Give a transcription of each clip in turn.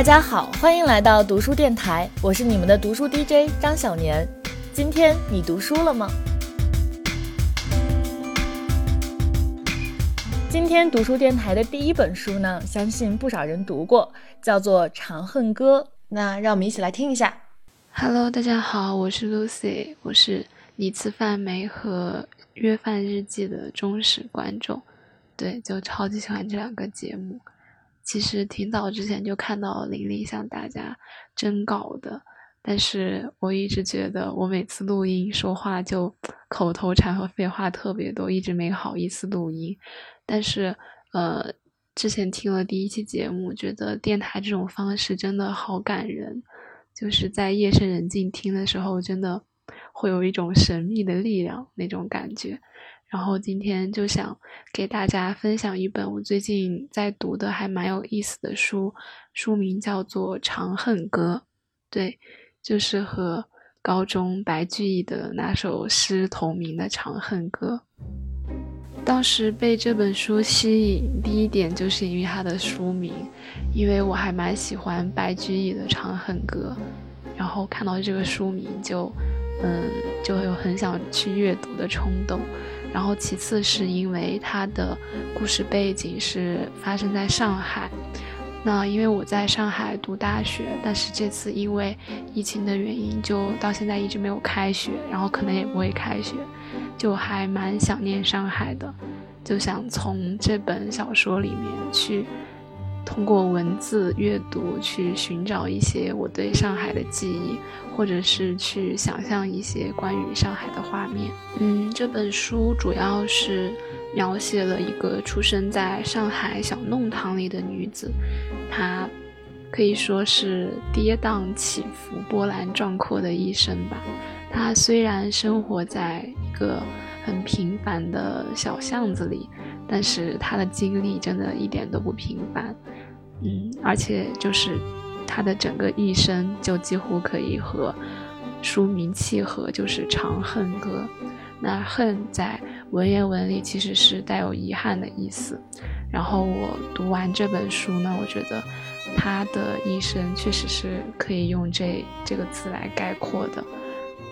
大家好，欢迎来到读书电台，我是你们的读书 DJ 张小年。今天你读书了吗？今天读书电台的第一本书呢，相信不少人读过，叫做《长恨歌》。那让我们一起来听一下。Hello，大家好，我是 Lucy，我是你吃饭没和约饭日记的忠实观众。对，就超级喜欢这两个节目。其实挺早之前就看到玲玲向大家征稿的。但是我一直觉得，我每次录音说话就口头禅和废话特别多，一直没好意思录音。但是，呃，之前听了第一期节目，觉得电台这种方式真的好感人，就是在夜深人静听的时候，真的会有一种神秘的力量那种感觉。然后今天就想给大家分享一本我最近在读的还蛮有意思的书，书名叫做《长恨歌》，对。就是和高中白居易的那首诗同名的《长恨歌》。当时被这本书吸引，第一点就是因为它的书名，因为我还蛮喜欢白居易的《长恨歌》，然后看到这个书名就，嗯，就有很想去阅读的冲动。然后其次是因为它的故事背景是发生在上海。那因为我在上海读大学，但是这次因为疫情的原因，就到现在一直没有开学，然后可能也不会开学，就还蛮想念上海的，就想从这本小说里面去。通过文字阅读去寻找一些我对上海的记忆，或者是去想象一些关于上海的画面。嗯，这本书主要是描写了一个出生在上海小弄堂里的女子，她可以说是跌宕起伏、波澜壮阔的一生吧。她虽然生活在一个很平凡的小巷子里。但是他的经历真的一点都不平凡，嗯，而且就是他的整个一生就几乎可以和书名契合，就是《长恨歌》。那恨在文言文里其实是带有遗憾的意思。然后我读完这本书呢，我觉得他的一生确实是可以用这这个词来概括的，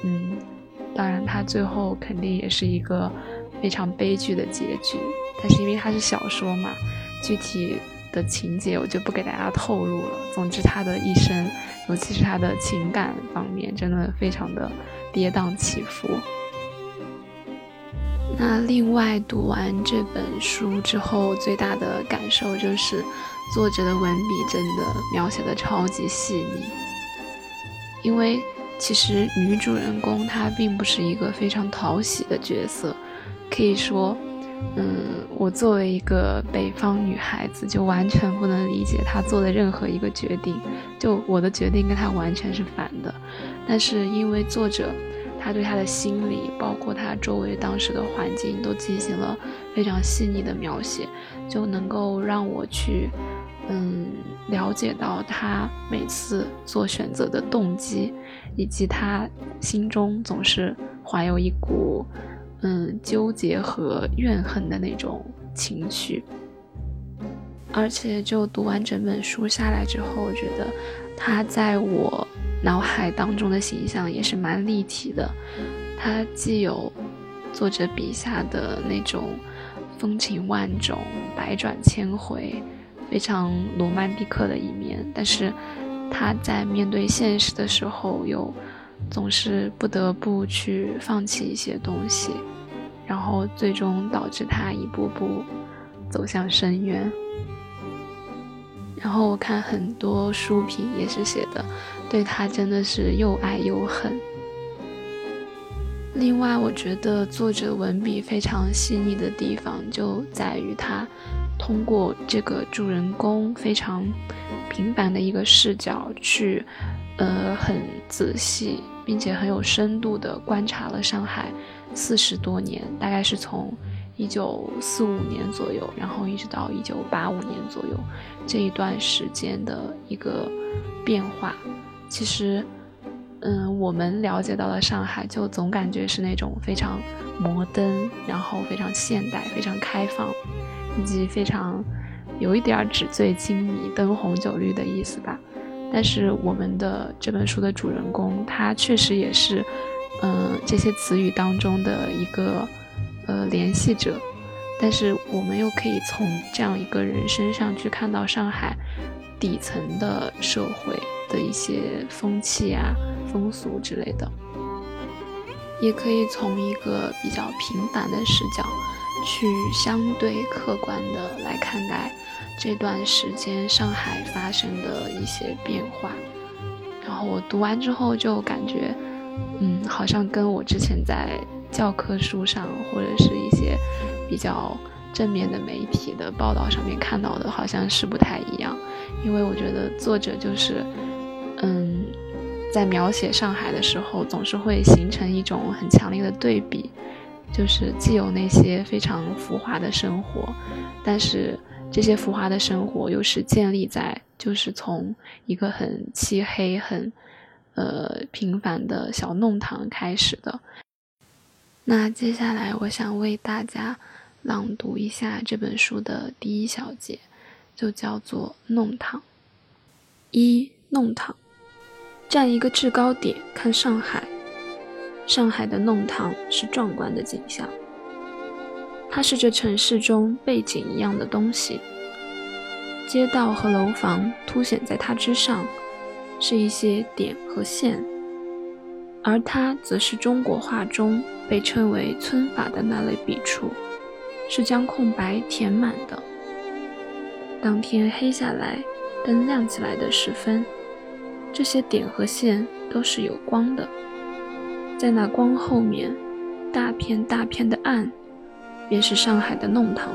嗯，当然他最后肯定也是一个非常悲剧的结局。但是因为它是小说嘛，具体的情节我就不给大家透露了。总之，他的一生，尤其是他的情感方面，真的非常的跌宕起伏。那另外读完这本书之后，最大的感受就是，作者的文笔真的描写的超级细腻。因为其实女主人公她并不是一个非常讨喜的角色，可以说。嗯，我作为一个北方女孩子，就完全不能理解她做的任何一个决定。就我的决定跟她完全是反的，但是因为作者他对她的心理，包括她周围当时的环境，都进行了非常细腻的描写，就能够让我去嗯了解到她每次做选择的动机，以及她心中总是怀有一股。嗯，纠结和怨恨的那种情绪，而且就读完整本书下来之后，我觉得他在我脑海当中的形象也是蛮立体的。他既有作者笔下的那种风情万种、百转千回、非常罗曼蒂克的一面，但是他在面对现实的时候又。总是不得不去放弃一些东西，然后最终导致他一步步走向深渊。然后我看很多书评也是写的，对他真的是又爱又恨。另外，我觉得作者文笔非常细腻的地方就在于他通过这个主人公非常平凡的一个视角去。呃，很仔细，并且很有深度的观察了上海四十多年，大概是从一九四五年左右，然后一直到一九八五年左右这一段时间的一个变化。其实，嗯，我们了解到了上海，就总感觉是那种非常摩登，然后非常现代、非常开放，以及非常有一点纸醉金迷、灯红酒绿的意思吧。但是我们的这本书的主人公，他确实也是，嗯，这些词语当中的一个呃联系者。但是我们又可以从这样一个人身上去看到上海底层的社会的一些风气啊、风俗之类的，也可以从一个比较平凡的视角去相对客观的来看待这段时间上海发生的一些变化。然后我读完之后就感觉，嗯，好像跟我之前在教科书上或者是一些。比较正面的媒体的报道上面看到的好像是不太一样，因为我觉得作者就是，嗯，在描写上海的时候，总是会形成一种很强烈的对比，就是既有那些非常浮华的生活，但是这些浮华的生活又是建立在就是从一个很漆黑、很呃平凡的小弄堂开始的。那接下来我想为大家。朗读一下这本书的第一小节，就叫做“弄堂”。一弄堂，站一个制高点看上海，上海的弄堂是壮观的景象。它是这城市中背景一样的东西，街道和楼房凸显在它之上，是一些点和线，而它则是中国画中被称为皴法的那类笔触。是将空白填满的。当天黑下来，灯亮起来的时分，这些点和线都是有光的。在那光后面，大片大片的暗，便是上海的弄堂。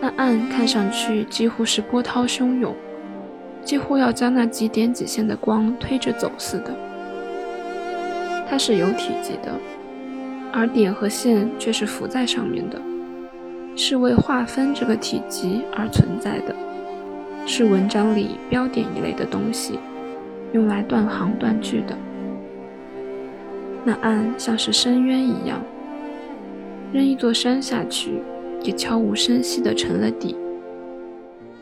那岸看上去几乎是波涛汹涌，几乎要将那几点几线的光推着走似的。它是有体积的。而点和线却是浮在上面的，是为划分这个体积而存在的，是文章里标点一类的东西，用来断行断句的。那岸像是深渊一样，扔一座山下去，也悄无声息地沉了底。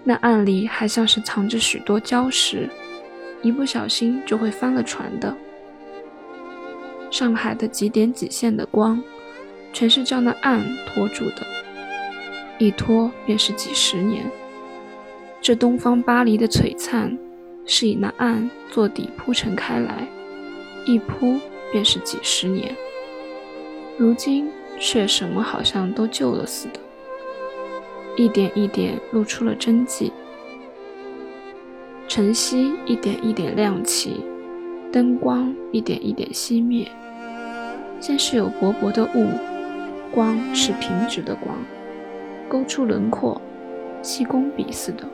那岸里还像是藏着许多礁石，一不小心就会翻了船的。上海的几点几线的光，全是叫那岸托住的，一拖便是几十年。这东方巴黎的璀璨，是以那岸做底铺陈开来，一铺便是几十年。如今却什么好像都旧了似的，一点一点露出了真迹。晨曦一点一点亮起，灯光一点一点熄灭。先是有薄薄的雾，光是平直的光，勾出轮廓，气功笔似的。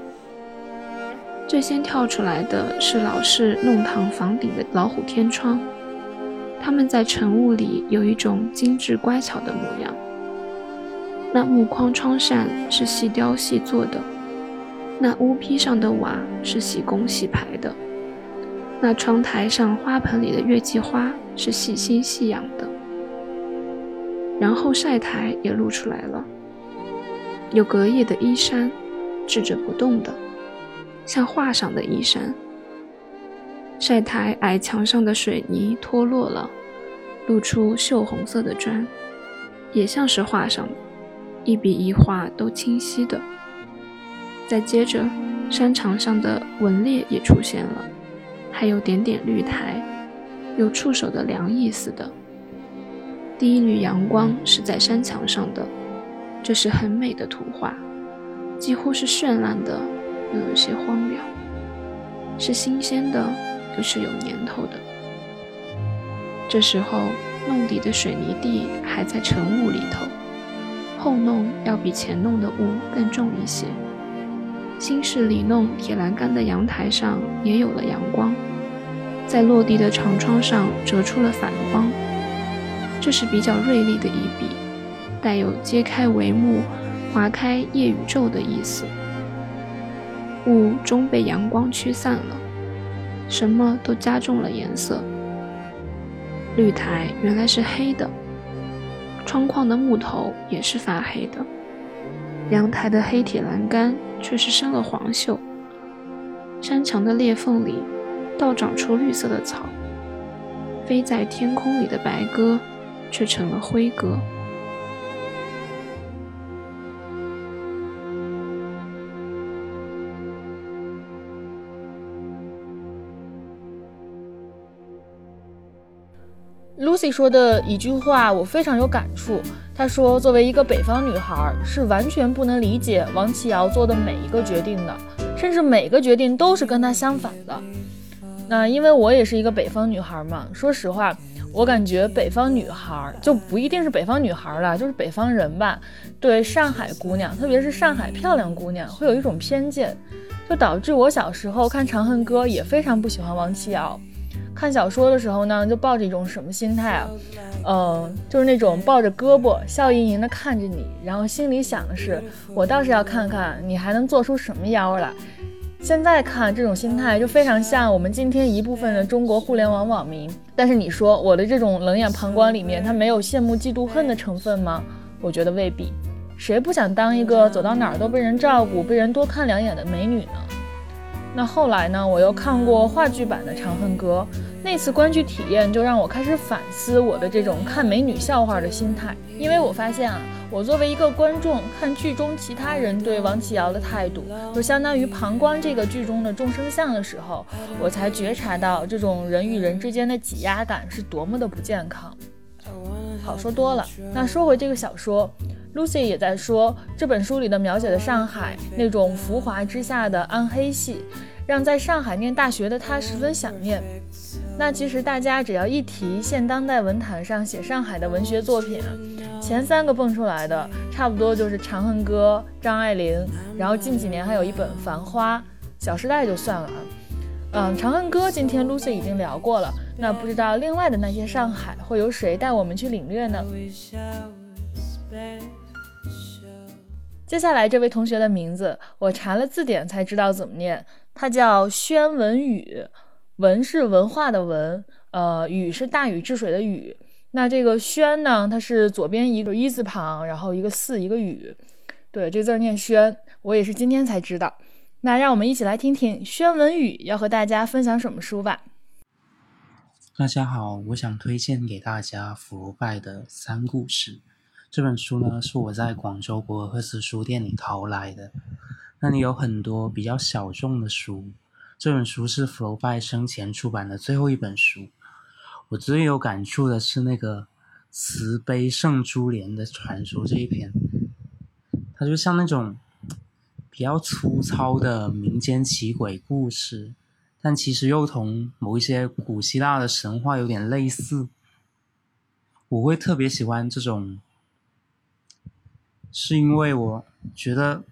最先跳出来的是老式弄堂房顶的老虎天窗，它们在晨雾里有一种精致乖巧的模样。那木框窗扇是细雕细做的，那屋坯上的瓦是细工细排的，那窗台上花盆里的月季花是细心细养的。然后晒台也露出来了，有隔夜的衣衫，置着不动的，像画上的衣衫。晒台矮墙上的水泥脱落了，露出锈红色的砖，也像是画上的，一笔一画都清晰的。再接着，山墙上的纹裂也出现了，还有点点绿苔，有触手的凉意似的。第一缕阳光是在山墙上的，这是很美的图画，几乎是绚烂的，又有些荒凉，是新鲜的，又是有年头的。这时候弄底的水泥地还在晨雾里头，后弄要比前弄的雾更重一些。新式里弄铁栏杆的阳台上也有了阳光，在落地的长窗上折出了反光。这是比较锐利的一笔，带有揭开帷幕、划开夜宇宙的意思。雾终被阳光驱散了，什么都加重了颜色。绿苔原来是黑的，窗框的木头也是发黑的，阳台的黑铁栏杆却是生了黄锈。山墙的裂缝里，倒长出绿色的草。飞在天空里的白鸽，却成了灰鸽。C 说的一句话，我非常有感触。她说：“作为一个北方女孩，是完全不能理解王琦瑶做的每一个决定的，甚至每个决定都是跟她相反的。”那因为我也是一个北方女孩嘛，说实话，我感觉北方女孩就不一定是北方女孩了，就是北方人吧，对上海姑娘，特别是上海漂亮姑娘，会有一种偏见，就导致我小时候看《长恨歌》也非常不喜欢王琦瑶。看小说的时候呢，就抱着一种什么心态啊？嗯，就是那种抱着胳膊，笑盈盈的看着你，然后心里想的是，我倒是要看看你还能做出什么妖来。现在看这种心态，就非常像我们今天一部分的中国互联网网民。但是你说我的这种冷眼旁观里面，他没有羡慕、嫉妒、恨的成分吗？我觉得未必。谁不想当一个走到哪儿都被人照顾、被人多看两眼的美女呢？那后来呢？我又看过话剧版的《长恨歌》，那次观剧体验就让我开始反思我的这种看美女笑话的心态。因为我发现啊，我作为一个观众看剧中其他人对王琦瑶的态度，就相当于旁观这个剧中的众生相的时候，我才觉察到这种人与人之间的挤压感是多么的不健康。好说多了，那说回这个小说。Lucy 也在说，这本书里的描写的上海那种浮华之下的暗黑系，让在上海念大学的他十分想念。那其实大家只要一提现当代文坛上写上海的文学作品，前三个蹦出来的差不多就是《长恨歌》、张爱玲，然后近几年还有一本《繁花》，《小时代》就算了。嗯，《长恨歌》今天 Lucy 已经聊过了，那不知道另外的那些上海会由谁带我们去领略呢？接下来这位同学的名字，我查了字典才知道怎么念，他叫宣文宇，文是文化的文，呃，宇是大禹治水的禹。那这个宣呢，它是左边一个一字旁，然后一个四，一个雨，对，这字念宣，我也是今天才知道。那让我们一起来听听宣文宇要和大家分享什么书吧。大家好，我想推荐给大家福拜的《三故事》。这本书呢，是我在广州博尔赫斯书店里淘来的。那里有很多比较小众的书。这本书是福楼拜生前出版的最后一本书。我最有感触的是那个慈悲圣珠帘的传说这一篇，它就像那种比较粗糙的民间奇鬼故事，但其实又同某一些古希腊的神话有点类似。我会特别喜欢这种。是因为我觉得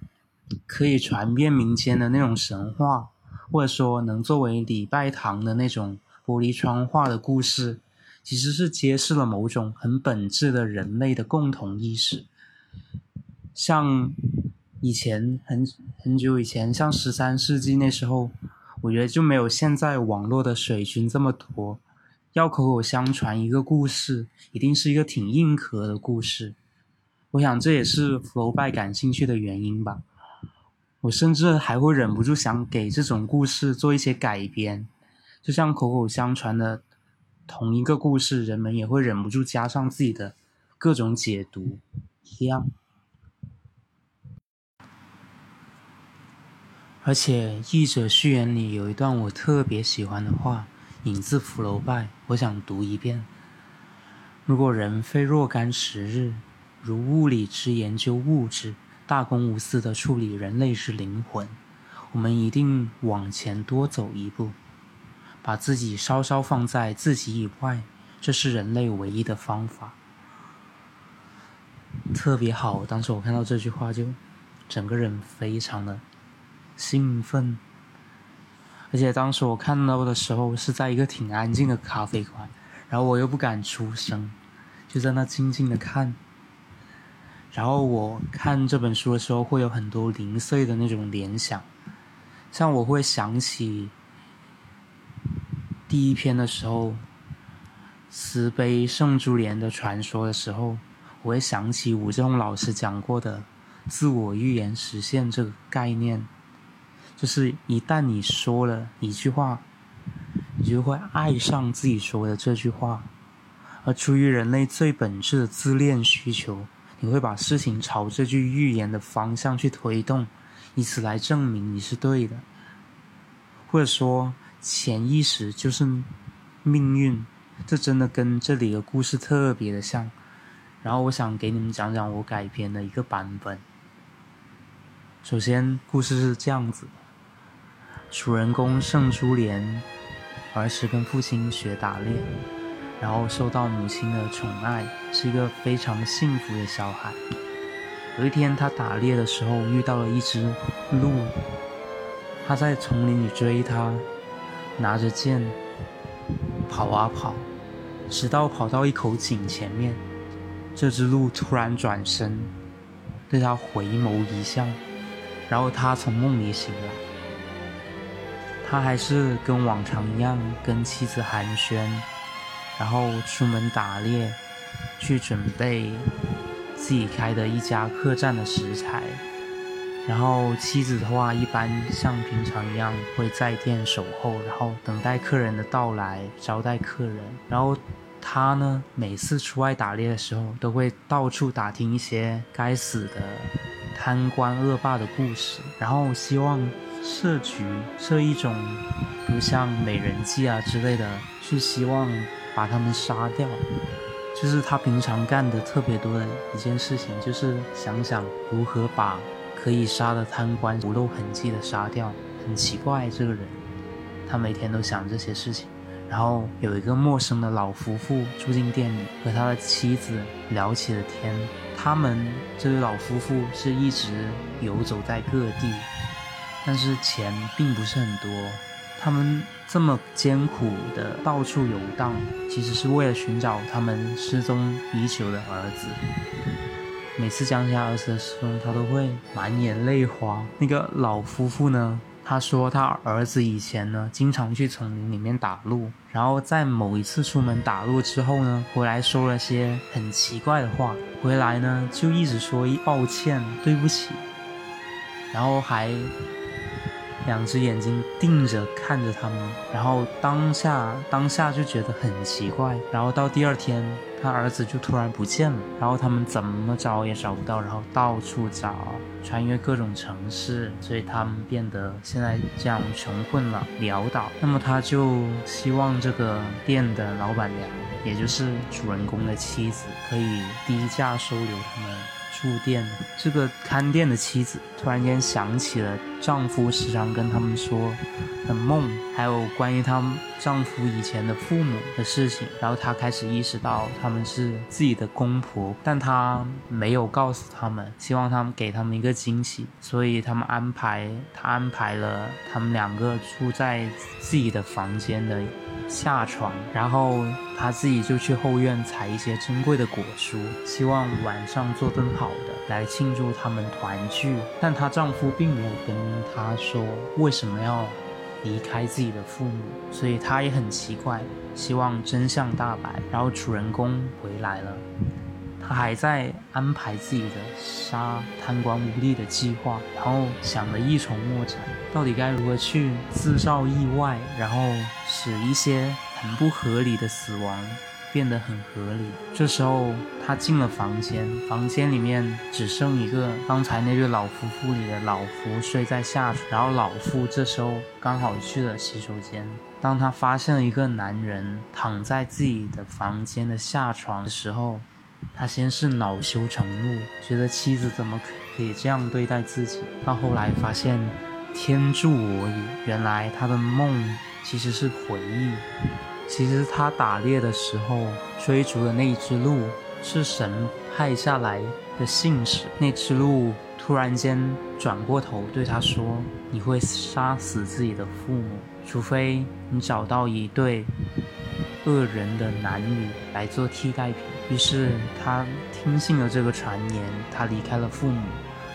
可以传遍民间的那种神话，或者说能作为礼拜堂的那种玻璃窗画的故事，其实是揭示了某种很本质的人类的共同意识。像以前很很久以前，像十三世纪那时候，我觉得就没有现在网络的水军这么多，要口口相传一个故事，一定是一个挺硬核的故事。我想这也是福楼拜感兴趣的原因吧。我甚至还会忍不住想给这种故事做一些改编，就像口口相传的同一个故事，人们也会忍不住加上自己的各种解读一样。而且译者序言里有一段我特别喜欢的话，引自福楼拜，我想读一遍：如果人非若干时日。如物理之研究物质，大公无私的处理人类之灵魂，我们一定往前多走一步，把自己稍稍放在自己以外，这是人类唯一的方法。特别好，当时我看到这句话，就整个人非常的兴奋。而且当时我看到的时候是在一个挺安静的咖啡馆，然后我又不敢出声，就在那静静的看。然后我看这本书的时候，会有很多零碎的那种联想，像我会想起第一篇的时候，慈悲圣珠帘的传说的时候，我会想起吴志红老师讲过的自我预言实现这个概念，就是一旦你说了一句话，你就会爱上自己说的这句话。而出于人类最本质的自恋需求，你会把事情朝这句预言的方向去推动，以此来证明你是对的。或者说，潜意识就是命运，这真的跟这里的故事特别的像。然后我想给你们讲讲我改编的一个版本。首先，故事是这样子的：主人公圣珠莲儿时跟父亲学打猎。然后受到母亲的宠爱，是一个非常幸福的小孩。有一天，他打猎的时候遇到了一只鹿，他在丛林里追它，拿着剑跑啊跑，直到跑到一口井前面，这只鹿突然转身，对他回眸一笑，然后他从梦里醒来。他还是跟往常一样跟妻子寒暄。然后出门打猎，去准备自己开的一家客栈的食材。然后妻子的话，一般像平常一样会在店守候，然后等待客人的到来，招待客人。然后他呢，每次出外打猎的时候，都会到处打听一些该死的贪官恶霸的故事，然后希望设局设一种，比如像美人计啊之类的，是希望。把他们杀掉，就是他平常干的特别多的一件事情，就是想想如何把可以杀的贪官不露痕迹的杀掉。很奇怪，这个人，他每天都想这些事情。然后有一个陌生的老夫妇住进店里，和他的妻子聊起了天。他们这对老夫妇是一直游走在各地，但是钱并不是很多。他们这么艰苦的到处游荡，其实是为了寻找他们失踪已久的儿子。每次讲起儿子的时候，他都会满眼泪花。那个老夫妇呢，他说他儿子以前呢，经常去丛林里面打鹿，然后在某一次出门打鹿之后呢，回来说了些很奇怪的话，回来呢就一直说抱歉、对不起，然后还。两只眼睛定着看着他们，然后当下当下就觉得很奇怪，然后到第二天，他儿子就突然不见了，然后他们怎么找也找不到，然后到处找，穿越各种城市，所以他们变得现在这样穷困了潦倒。那么他就希望这个店的老板娘，也就是主人公的妻子，可以低价收留他们。住店，这个看店的妻子突然间想起了丈夫时常跟他们说的梦，还有关于她丈夫以前的父母的事情，然后她开始意识到他们是自己的公婆，但她没有告诉他们，希望他们给他们一个惊喜，所以他们安排，她安排了他们两个住在自己的房间的。下床，然后她自己就去后院采一些珍贵的果蔬，希望晚上做顿好的来庆祝他们团聚。但她丈夫并没有跟她说为什么要离开自己的父母，所以她也很奇怪，希望真相大白。然后主人公回来了。他还在安排自己的杀贪官污吏的计划，然后想的一筹莫展，到底该如何去制造意外，然后使一些很不合理的死亡变得很合理。这时候他进了房间，房间里面只剩一个刚才那对老夫妇里的老夫睡在下床，然后老妇这时候刚好去了洗手间。当他发现了一个男人躺在自己的房间的下床的时候。他先是恼羞成怒，觉得妻子怎么可以这样对待自己。到后来发现天助我也，原来他的梦其实是回忆。其实他打猎的时候追逐的那一只鹿是神派下来的信使。那只鹿突然间转过头对他说：“你会杀死自己的父母，除非你找到一对。”恶人的男女来做替代品，于是他听信了这个传言，他离开了父母，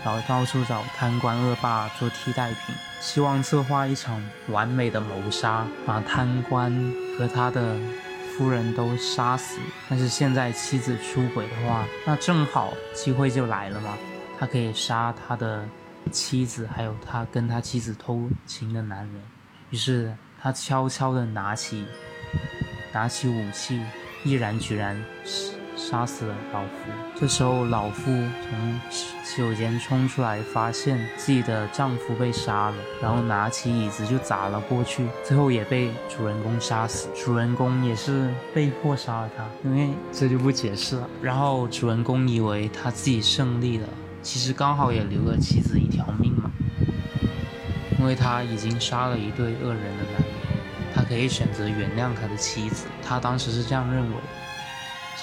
然后到处找贪官恶霸做替代品，希望策划一场完美的谋杀，把贪官和他的夫人都杀死。但是现在妻子出轨的话，那正好机会就来了嘛，他可以杀他的妻子，还有他跟他妻子偷情的男人。于是他悄悄地拿起拿起武器，毅然决然杀死了老夫。这时候，老夫从洗手间冲出来，发现自己的丈夫被杀了，然后拿起椅子就砸了过去，最后也被主人公杀死。主人公也是被迫杀了他，因为这就不解释了。然后主人公以为他自己胜利了，其实刚好也留了妻子一条命嘛。因为他已经杀了一对恶人的男人，他可以选择原谅他的妻子。他当时是这样认为，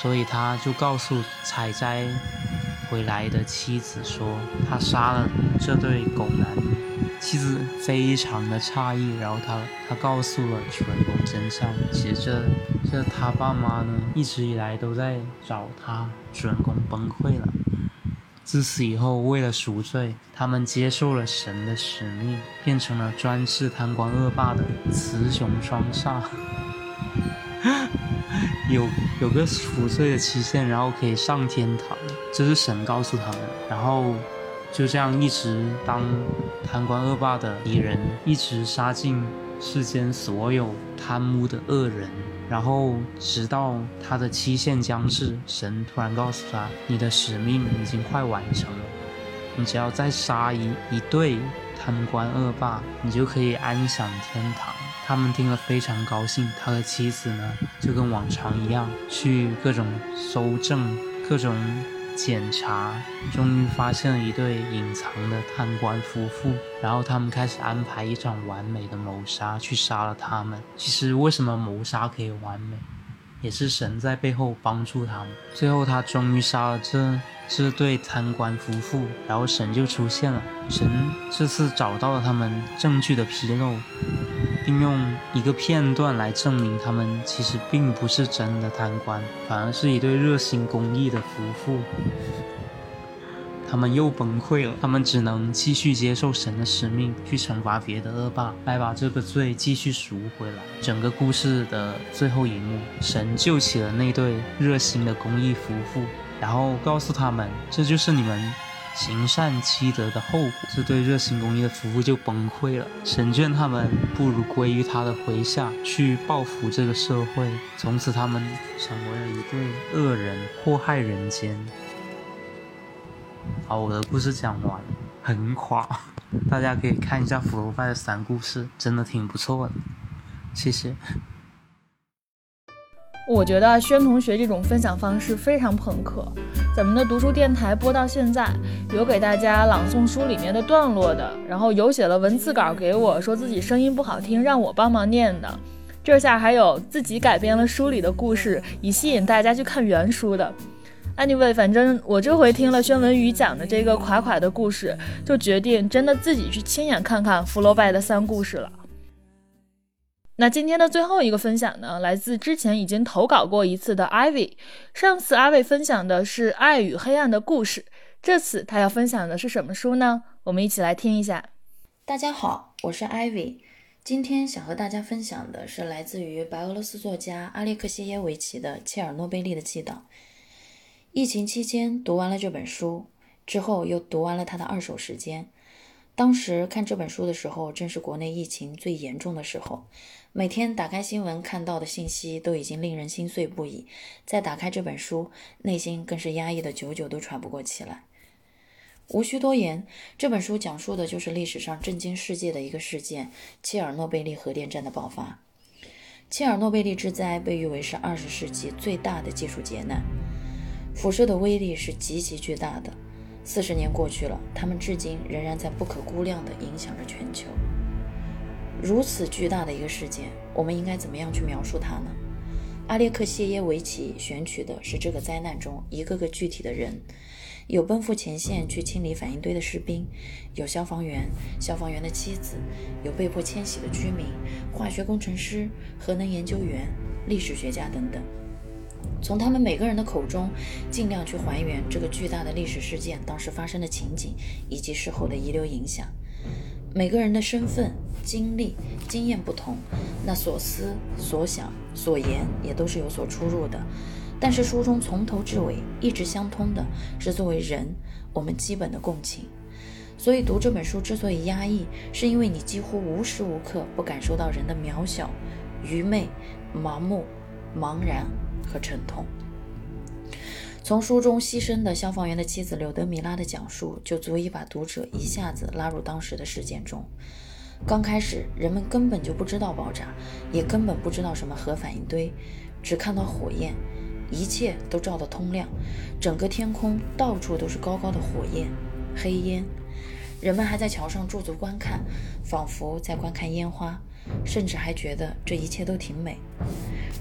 所以他就告诉采摘回来的妻子说，他杀了这对狗男。妻子非常的诧异，然后他他告诉了主人公真相。其实这这他爸妈呢，一直以来都在找他。主人公崩溃了。自此以后，为了赎罪，他们接受了神的使命，变成了专治贪官恶霸的雌雄双煞。有有个赎罪的期限，然后可以上天堂，这是神告诉他们。然后就这样一直当贪官恶霸的敌人，一直杀尽世间所有贪污的恶人。然后，直到他的期限将至，神突然告诉他：“你的使命已经快完成了，你只要再杀一一对贪官恶霸，你就可以安享天堂。”他们听了非常高兴。他的妻子呢，就跟往常一样去各种搜证，各种。检查终于发现了一对隐藏的贪官夫妇，然后他们开始安排一场完美的谋杀，去杀了他们。其实为什么谋杀可以完美，也是神在背后帮助他们。最后他终于杀了这这对贪官夫妇，然后神就出现了。神这次找到了他们证据的纰漏。并用一个片段来证明他们其实并不是真的贪官，反而是一对热心公益的夫妇。他们又崩溃了，他们只能继续接受神的使命，去惩罚别的恶霸，来把这个罪继续赎回来。整个故事的最后一幕，神救起了那对热心的公益夫妇，然后告诉他们：“这就是你们。”行善积德的后果，这对热心公益的夫妇就崩溃了。神劝他们不如归于他的麾下，去报复这个社会。从此，他们成为了一对恶人，祸害人间。好，我的故事讲完，很垮。大家可以看一下《福楼拜的三故事，真的挺不错的。谢谢。我觉得轩同学这种分享方式非常朋克。咱们的读书电台播到现在，有给大家朗诵书里面的段落的，然后有写了文字稿给我，说自己声音不好听，让我帮忙念的。这下还有自己改编了书里的故事，以吸引大家去看原书的。Anyway，反正我这回听了宣文宇讲的这个垮垮的故事，就决定真的自己去亲眼看看福楼拜的三故事了。那今天的最后一个分享呢，来自之前已经投稿过一次的 Ivy。上次阿伟分享的是《爱与黑暗的故事》，这次他要分享的是什么书呢？我们一起来听一下。大家好，我是 Ivy，今天想和大家分享的是来自于白俄罗斯作家阿列克谢耶维奇的《切尔诺贝利的祈祷》。疫情期间读完了这本书之后，又读完了他的二手时间。当时看这本书的时候，正是国内疫情最严重的时候。每天打开新闻看到的信息都已经令人心碎不已，再打开这本书，内心更是压抑的久久都喘不过气来。无需多言，这本书讲述的就是历史上震惊世界的一个事件——切尔诺贝利核电站的爆发。切尔诺贝利之灾被誉为是二十世纪最大的技术劫难，辐射的威力是极其巨大的。四十年过去了，他们至今仍然在不可估量地影响着全球。如此巨大的一个事件，我们应该怎么样去描述它呢？阿列克谢耶维奇选取的是这个灾难中一个个具体的人：有奔赴前线去清理反应堆的士兵，有消防员、消防员的妻子，有被迫迁徙的居民、化学工程师、核能研究员、历史学家等等。从他们每个人的口中，尽量去还原这个巨大的历史事件当时发生的情景以及事后的遗留影响。每个人的身份、经历、经验不同，那所思所想、所言也都是有所出入的。但是书中从头至尾一直相通的是，作为人，我们基本的共情。所以读这本书之所以压抑，是因为你几乎无时无刻不感受到人的渺小、愚昧、盲目、茫然和沉痛。从书中牺牲的消防员的妻子柳德米拉的讲述，就足以把读者一下子拉入当时的事件中。刚开始，人们根本就不知道爆炸，也根本不知道什么核反应堆，只看到火焰，一切都照得通亮，整个天空到处都是高高的火焰、黑烟。人们还在桥上驻足观看，仿佛在观看烟花，甚至还觉得这一切都挺美。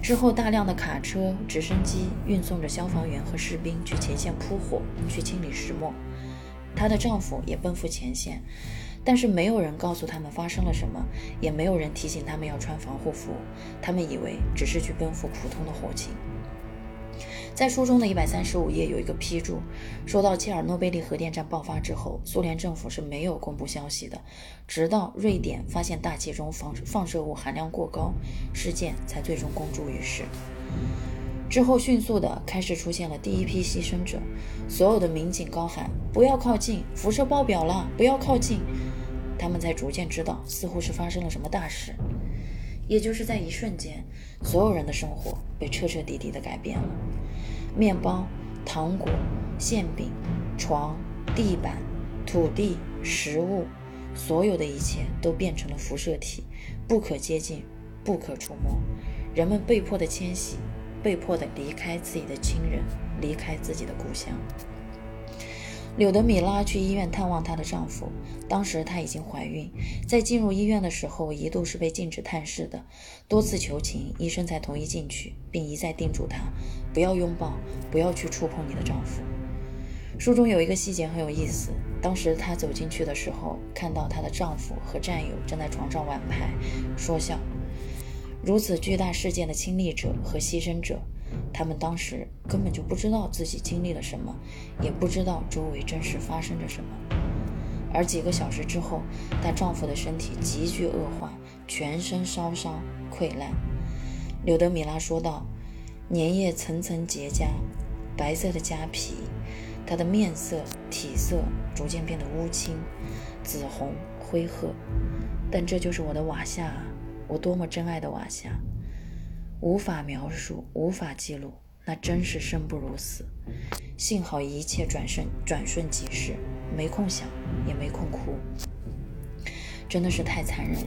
之后，大量的卡车、直升机运送着消防员和士兵去前线扑火，去清理石墨。她的丈夫也奔赴前线。但是没有人告诉他们发生了什么，也没有人提醒他们要穿防护服。他们以为只是去奔赴普通的火情。在书中的一百三十五页有一个批注，说到切尔诺贝利核电站爆发之后，苏联政府是没有公布消息的，直到瑞典发现大气中放放射物含量过高，事件才最终公诸于世。之后，迅速的开始出现了第一批牺牲者，所有的民警高喊：“不要靠近，辐射爆表了！不要靠近！”他们才逐渐知道，似乎是发生了什么大事。也就是在一瞬间，所有人的生活被彻彻底底的改变了。面包、糖果、馅饼、床、地板、土地、食物，所有的一切都变成了辐射体，不可接近，不可触摸。人们被迫的迁徙。被迫的离开自己的亲人，离开自己的故乡。柳德米拉去医院探望她的丈夫，当时她已经怀孕，在进入医院的时候一度是被禁止探视的，多次求情，医生才同意进去，并一再叮嘱她不要拥抱，不要去触碰你的丈夫。书中有一个细节很有意思，当时她走进去的时候，看到她的丈夫和战友正在床上玩牌，说笑。如此巨大事件的亲历者和牺牲者，他们当时根本就不知道自己经历了什么，也不知道周围真实发生着什么。而几个小时之后，她丈夫的身体急剧恶化，全身烧伤溃烂。柳德米拉说道：“粘液层层结痂，白色的痂皮，他的面色、体色逐渐变得乌青、紫红、灰褐。但这就是我的瓦夏啊！”我多么珍爱的瓦夏，无法描述，无法记录，那真是生不如死。幸好一切转瞬转瞬即逝，没空想，也没空哭，真的是太残忍了。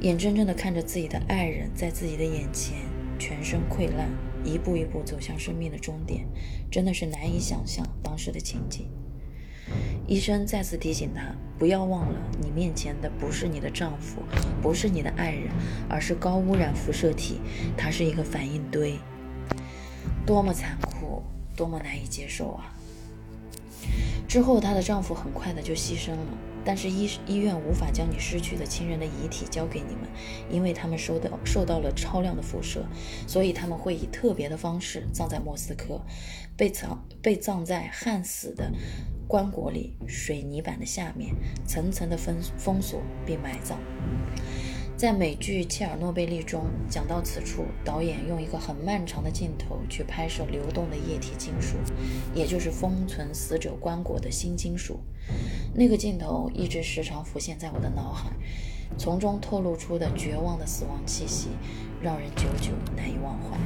眼睁睁地看着自己的爱人在自己的眼前全身溃烂，一步一步走向生命的终点，真的是难以想象当时的情景。医生再次提醒她：“不要忘了，你面前的不是你的丈夫，不是你的爱人，而是高污染辐射体，它是一个反应堆。多么残酷，多么难以接受啊！”之后，她的丈夫很快的就牺牲了，但是医医院无法将你失去的亲人的遗体交给你们，因为他们受到受到了超量的辐射，所以他们会以特别的方式葬在莫斯科，被藏被葬在焊死的。棺椁里，水泥板的下面，层层的封封锁并埋葬。在美剧《切尔诺贝利》中讲到此处，导演用一个很漫长的镜头去拍摄流动的液体金属，也就是封存死者棺椁的新金属。那个镜头一直时常浮现在我的脑海，从中透露出的绝望的死亡气息，让人久久难以忘怀。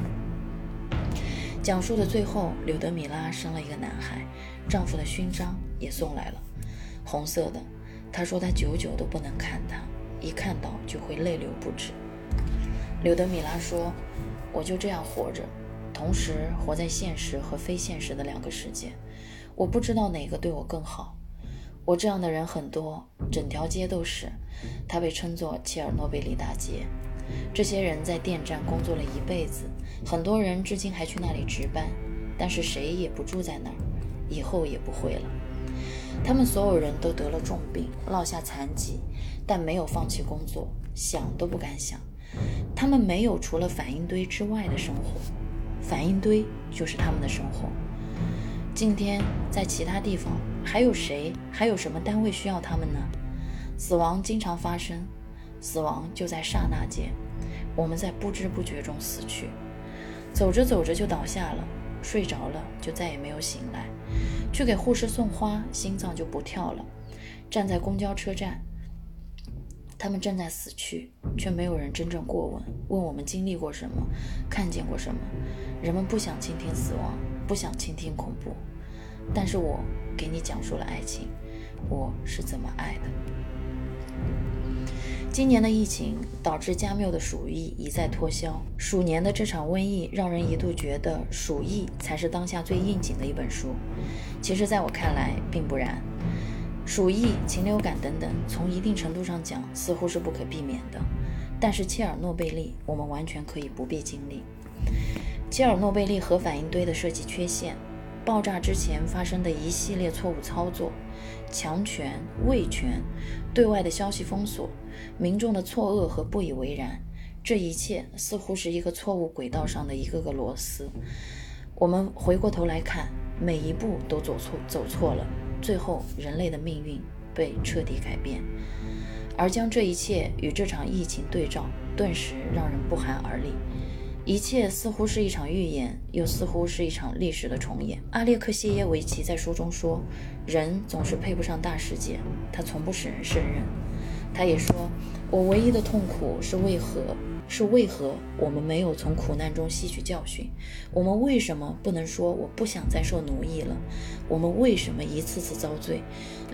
讲述的最后，柳德米拉生了一个男孩。丈夫的勋章也送来了，红色的。她说她久久都不能看他，一看到就会泪流不止。柳德米拉说：“我就这样活着，同时活在现实和非现实的两个世界。我不知道哪个对我更好。我这样的人很多，整条街都是。它被称作切尔诺贝利大街。这些人在电站工作了一辈子，很多人至今还去那里值班，但是谁也不住在那儿。”以后也不会了。他们所有人都得了重病，落下残疾，但没有放弃工作，想都不敢想。他们没有除了反应堆之外的生活，反应堆就是他们的生活。今天在其他地方还有谁，还有什么单位需要他们呢？死亡经常发生，死亡就在刹那间，我们在不知不觉中死去，走着走着就倒下了。睡着了就再也没有醒来，去给护士送花，心脏就不跳了。站在公交车站，他们正在死去，却没有人真正过问，问我们经历过什么，看见过什么。人们不想倾听死亡，不想倾听恐怖，但是我给你讲述了爱情，我是怎么爱的。今年的疫情导致加缪的鼠疫一再脱销。鼠年的这场瘟疫让人一度觉得鼠疫才是当下最应景的一本书。其实，在我看来并不然。鼠疫、禽流感等等，从一定程度上讲似乎是不可避免的。但是切尔诺贝利，我们完全可以不必经历。切尔诺贝利核反应堆的设计缺陷，爆炸之前发生的一系列错误操作。强权、威权、对外的消息封锁、民众的错愕和不以为然，这一切似乎是一个错误轨道上的一个个螺丝。我们回过头来看，每一步都走错，走错了，最后人类的命运被彻底改变。而将这一切与这场疫情对照，顿时让人不寒而栗。一切似乎是一场预言，又似乎是一场历史的重演。阿列克谢耶维奇在书中说：“人总是配不上大世界，他从不使人胜任。”他也说：“我唯一的痛苦是为何？是为何我们没有从苦难中吸取教训？我们为什么不能说我不想再受奴役了？我们为什么一次次遭罪？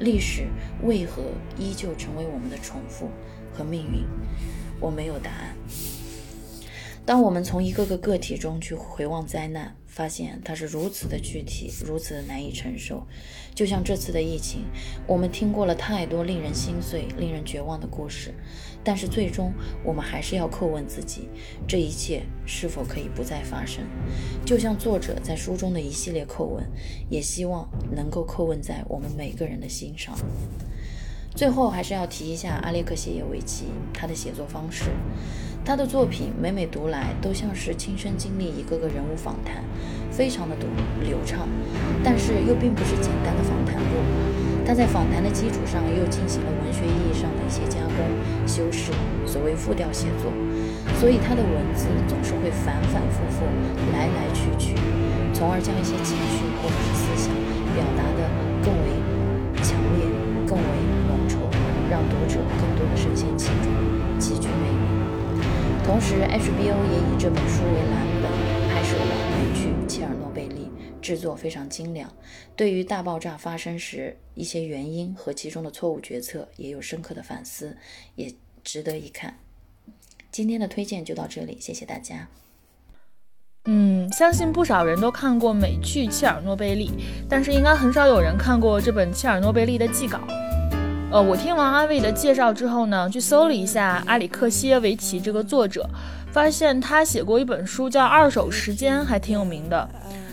历史为何依旧成为我们的重复和命运？我没有答案。”当我们从一个个个体中去回望灾难，发现它是如此的具体，如此的难以承受。就像这次的疫情，我们听过了太多令人心碎、令人绝望的故事，但是最终我们还是要叩问自己：这一切是否可以不再发生？就像作者在书中的一系列叩问，也希望能够叩问在我们每个人的心上。最后，还是要提一下阿列克谢耶维奇他的写作方式。他的作品每每读来都像是亲身经历一个个人物访谈，非常的读流畅，但是又并不是简单的访谈录。他在访谈的基础上又进行了文学意义上的一些加工修饰，所谓复调写作，所以他的文字总是会反反复复，来来去去，从而将一些情绪或者是思想表达的更为强烈、更为，让读者更多的深陷其中，极具魅力。同时，HBO 也以这本书为蓝本拍摄了美剧《切尔诺贝利》，制作非常精良。对于大爆炸发生时一些原因和其中的错误决策，也有深刻的反思，也值得一看。今天的推荐就到这里，谢谢大家。嗯，相信不少人都看过美剧《切尔诺贝利》，但是应该很少有人看过这本《切尔诺贝利》的记稿。呃，我听完阿伟的介绍之后呢，去搜了一下阿里克谢维奇这个作者，发现他写过一本书叫《二手时间》，还挺有名的。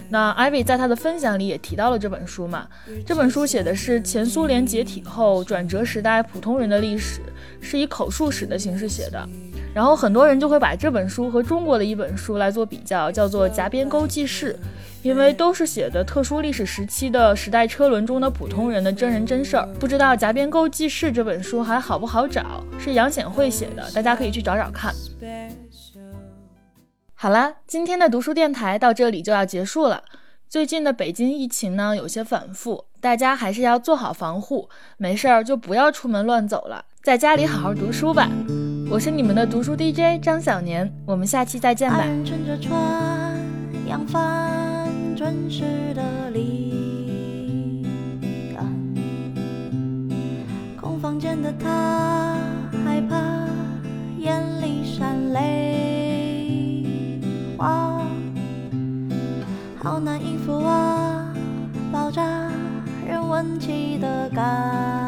那艾薇在他的分享里也提到了这本书嘛，这本书写的是前苏联解体后转折时代普通人的历史，是以口述史的形式写的。然后很多人就会把这本书和中国的一本书来做比较，叫做《夹边沟记事》，因为都是写的特殊历史时期的时代车轮中的普通人的真人真事儿。不知道《夹边沟记事》这本书还好不好找？是杨显慧写的，大家可以去找找看。好啦，今天的读书电台到这里就要结束了。最近的北京疫情呢有些反复，大家还是要做好防护，没事儿就不要出门乱走了，在家里好好读书吧。我是你们的读书 DJ 张小年，我们下期再见吧。乘着船，扬帆，准时的离岸。空房间的他，害怕眼里闪泪。花，好难应付啊，爆炸人闻起的感。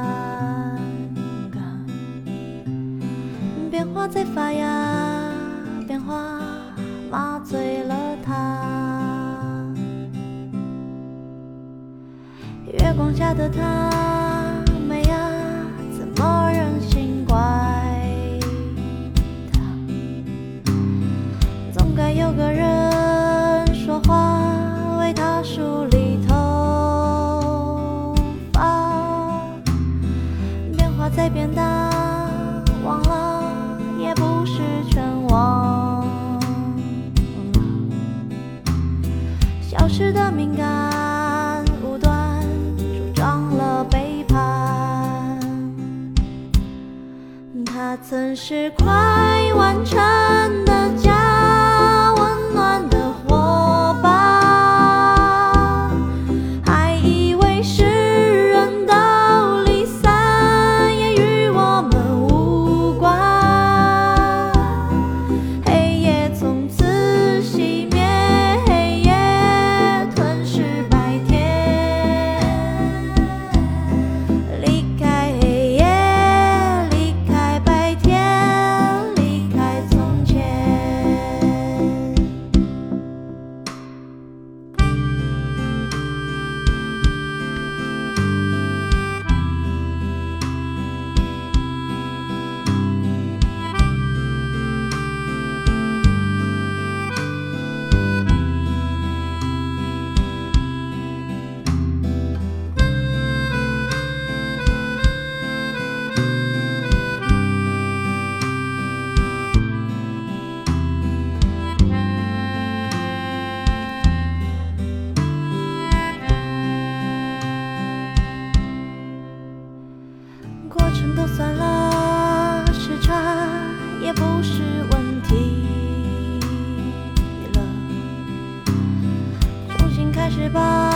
花在发芽，变化麻醉了他。月光下的他，美呀，怎么忍心怪？他总该有个人曾是快完成新开